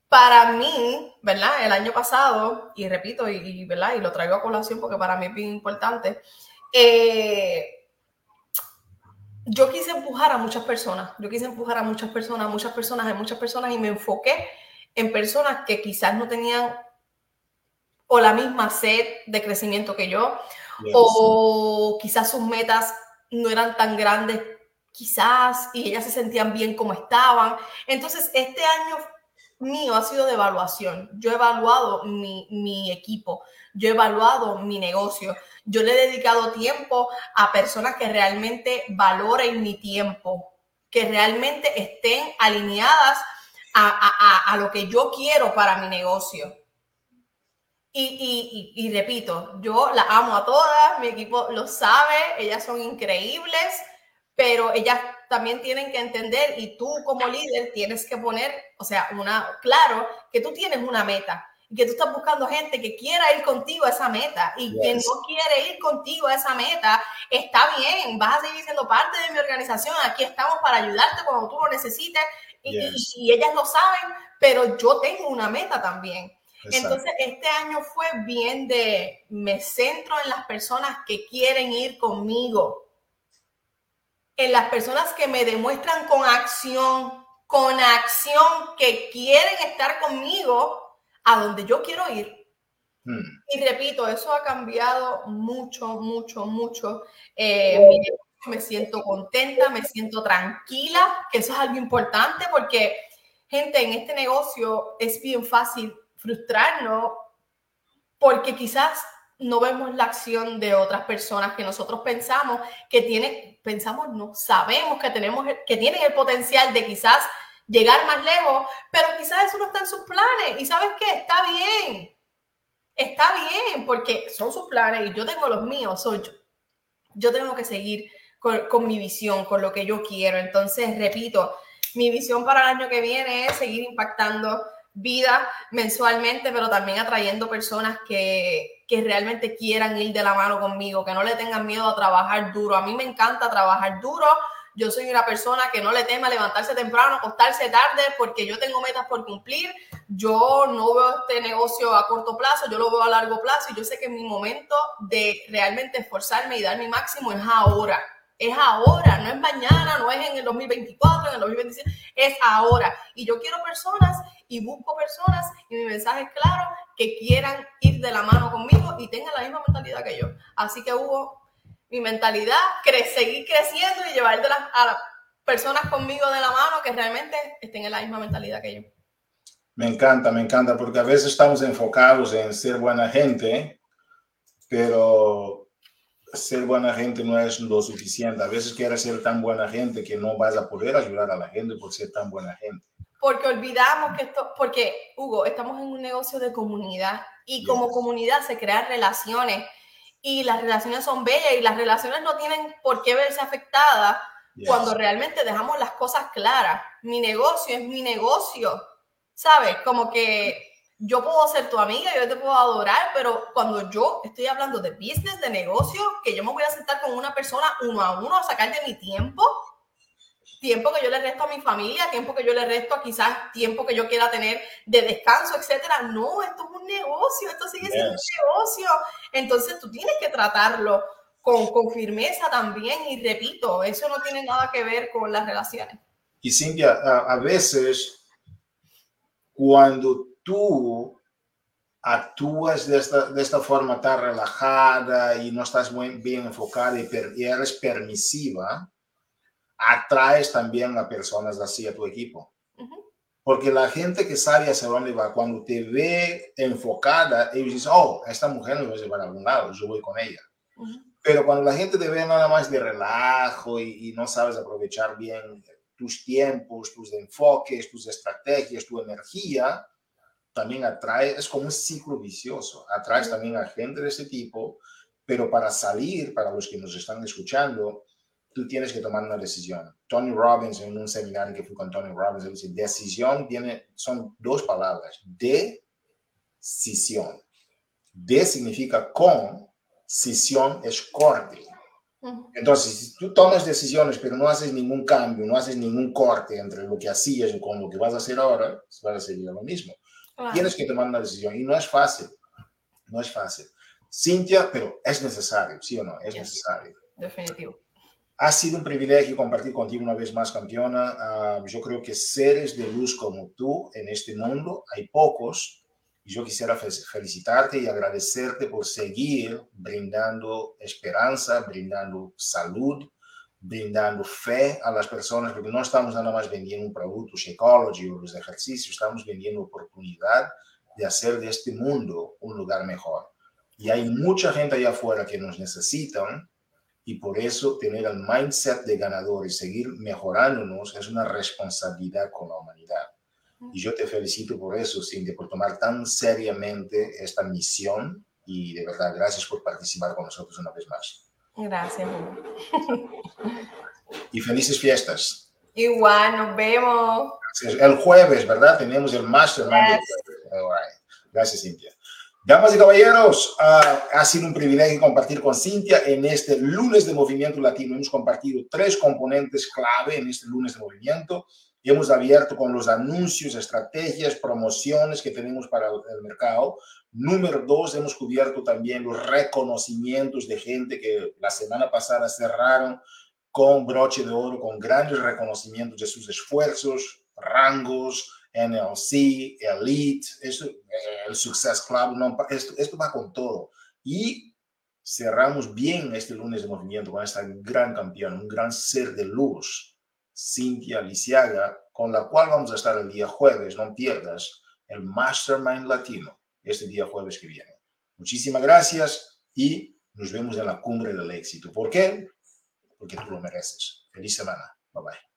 para mí, ¿verdad? El año pasado, y repito, y, ¿verdad? Y lo traigo a colación porque para mí es bien importante, eh, yo quise empujar a muchas personas, yo quise empujar a muchas personas, muchas personas, a muchas personas, y me enfoqué en personas que quizás no tenían o la misma sed de crecimiento que yo, o quizás sus metas no eran tan grandes, quizás, y ellas se sentían bien como estaban. Entonces, este año mío ha sido de evaluación. Yo he evaluado mi, equipo, yo he evaluado mi negocio, yo le he dedicado tiempo a personas que realmente valoren mi tiempo, que realmente estén alineadas a, lo que yo quiero para mi negocio. Y, y, repito, yo la amo a todas, mi equipo lo sabe, ellas son increíbles, pero ellas también tienen que entender y tú como líder tienes que poner, o sea, una, claro, que tú tienes una meta y que tú estás buscando gente que quiera ir contigo a esa meta y que no quiere ir contigo a esa meta, está bien, vas a seguir siendo parte de mi organización, aquí estamos para ayudarte cuando tú lo necesites y, ellas lo saben, pero yo tengo una meta también. Entonces, este año fue bien de, me centro en las personas que quieren ir conmigo en las personas que me demuestran con acción, con acción que quieren estar conmigo a donde yo quiero ir. Hmm. Y repito, eso ha cambiado mucho, mucho, mucho. Eh, me siento contenta, me siento tranquila, que eso es algo importante porque, gente, en este negocio es bien fácil frustrarnos porque quizás no vemos la acción de otras personas que nosotros pensamos que tienen, pensamos, no, sabemos que tenemos, que tienen el potencial de quizás llegar más lejos, pero quizás eso no está en sus planes. Y sabes qué, está bien, está bien, porque son sus planes y yo tengo los míos, soy yo. Yo tengo que seguir con, con mi visión, con lo que yo quiero. Entonces, repito, mi visión para el año que viene es seguir impactando vida mensualmente, pero también atrayendo personas que, que realmente quieran ir de la mano conmigo, que no le tengan miedo a trabajar duro. A mí me encanta trabajar duro. Yo soy una persona que no le teme levantarse temprano, acostarse tarde, porque yo tengo metas por cumplir. Yo no veo este negocio a corto plazo, yo lo veo a largo plazo y yo sé que mi momento de realmente esforzarme y dar mi máximo es ahora. Es ahora, no es mañana, no es en el 2024, en el 2025, es ahora. Y yo quiero personas y busco personas y mi mensaje es claro, que quieran ir de la mano conmigo y tengan la misma mentalidad que yo. Así que hubo mi mentalidad, seguir creciendo y llevar a las personas conmigo de la mano que realmente estén en la misma mentalidad que yo. Me encanta, me encanta, porque a veces estamos enfocados en ser buena gente, pero ser buena gente no es lo suficiente. A veces quieres ser tan buena gente que no vas a poder ayudar a la gente por ser tan buena gente. Porque olvidamos que esto, porque Hugo, estamos en un negocio de comunidad y como comunidad se crean relaciones y las relaciones son bellas y las relaciones no tienen por qué verse afectadas cuando realmente dejamos las cosas claras. Mi negocio es mi negocio, ¿sabes? Como que yo puedo ser tu amiga, yo te puedo adorar, pero cuando yo estoy hablando de business, de negocio, que yo me voy a sentar con una persona uno a uno a sacar de mi tiempo, tiempo que yo le resto a mi familia, tiempo que yo le resto a quizás tiempo que yo quiera tener de descanso, etcétera. No, esto es un negocio, esto sigue siendo un negocio. Entonces tú tienes que tratarlo con, con, firmeza también y repito, eso no tiene nada que ver con las relaciones. Y Cintia, a, a veces cuando tú actúas de esta, de esta forma tan relajada y no estás muy bien enfocada y, per, y eres permisiva, atraes también a personas así a tu equipo. Porque la gente que sabe hacia dónde va, cuando te ve enfocada, ellos dicen, oh, esta mujer me va a llevar a algún lado, yo voy con ella. Pero cuando la gente te ve nada más de relajo y, y, no sabes aprovechar bien tus tiempos, tus enfoques, tus estrategias, tu energía, también atrae, es como un ciclo vicioso, atraes también a gente de ese tipo, pero para salir, para los que nos están escuchando, tú tienes que tomar una decisión. Tony Robbins, en un seminario que fui con Tony Robbins, él dice, decisión tiene, son dos palabras, decisión. De significa con, decisión es corte. Entonces, si tú tomas decisiones, pero no haces ningún cambio, no haces ningún corte entre lo que hacías y con lo que vas a hacer ahora, vas a seguir lo mismo. Tienes que tomar una decisión y no es fácil. No es fácil. Cintia, pero es necesario, ¿sí o no? Es necesario. Definitivo. Ha sido un privilegio compartir contigo una vez más, campeona. Uh, yo creo que seres de luz como tú en este mundo hay pocos. Y yo quisiera felicitarte y agradecerte por seguir brindando esperanza, brindando salud, brindando fe a las personas, porque no estamos nada más vendiendo un producto, Shakeology o los ejercicios, estamos vendiendo oportunidad de hacer de este mundo un lugar mejor. Y hay mucha gente allá afuera que nos necesitan y por eso tener el mindset de ganador y seguir mejorándonos es una responsabilidad con la humanidad. Y yo te felicito por eso, Cindy, por tomar tan seriamente esta misión y de verdad, gracias por participar con nosotros una vez más. Gracias. Y felices fiestas. Igual, nos vemos. El jueves, ¿verdad? Tenemos el Mastermind. Gracias, Cintia. Damas y caballeros, uh, ha sido un privilegio compartir con Cintia en este lunes de Movimiento Latino. Hemos compartido tres componentes clave en este lunes de movimiento y hemos abierto con los anuncios, estrategias, promociones que tenemos para el mercado. Número dos, hemos cubierto también los reconocimientos de gente que la semana pasada cerraron con broche de oro, con grandes reconocimientos de sus esfuerzos, rangos, NLC, Elite, esto, el Success Club, no, esto, esto va con todo. Y cerramos bien este lunes de movimiento con esta gran campeona, un gran ser de luz, Cintia Lisiaga, con la cual vamos a estar el día jueves, no pierdas, el Mastermind Latino, este día jueves que viene. Muchísimas gracias y nos vemos en la cumbre del éxito. ¿Por qué? Porque tú lo mereces. Feliz semana. Bye bye.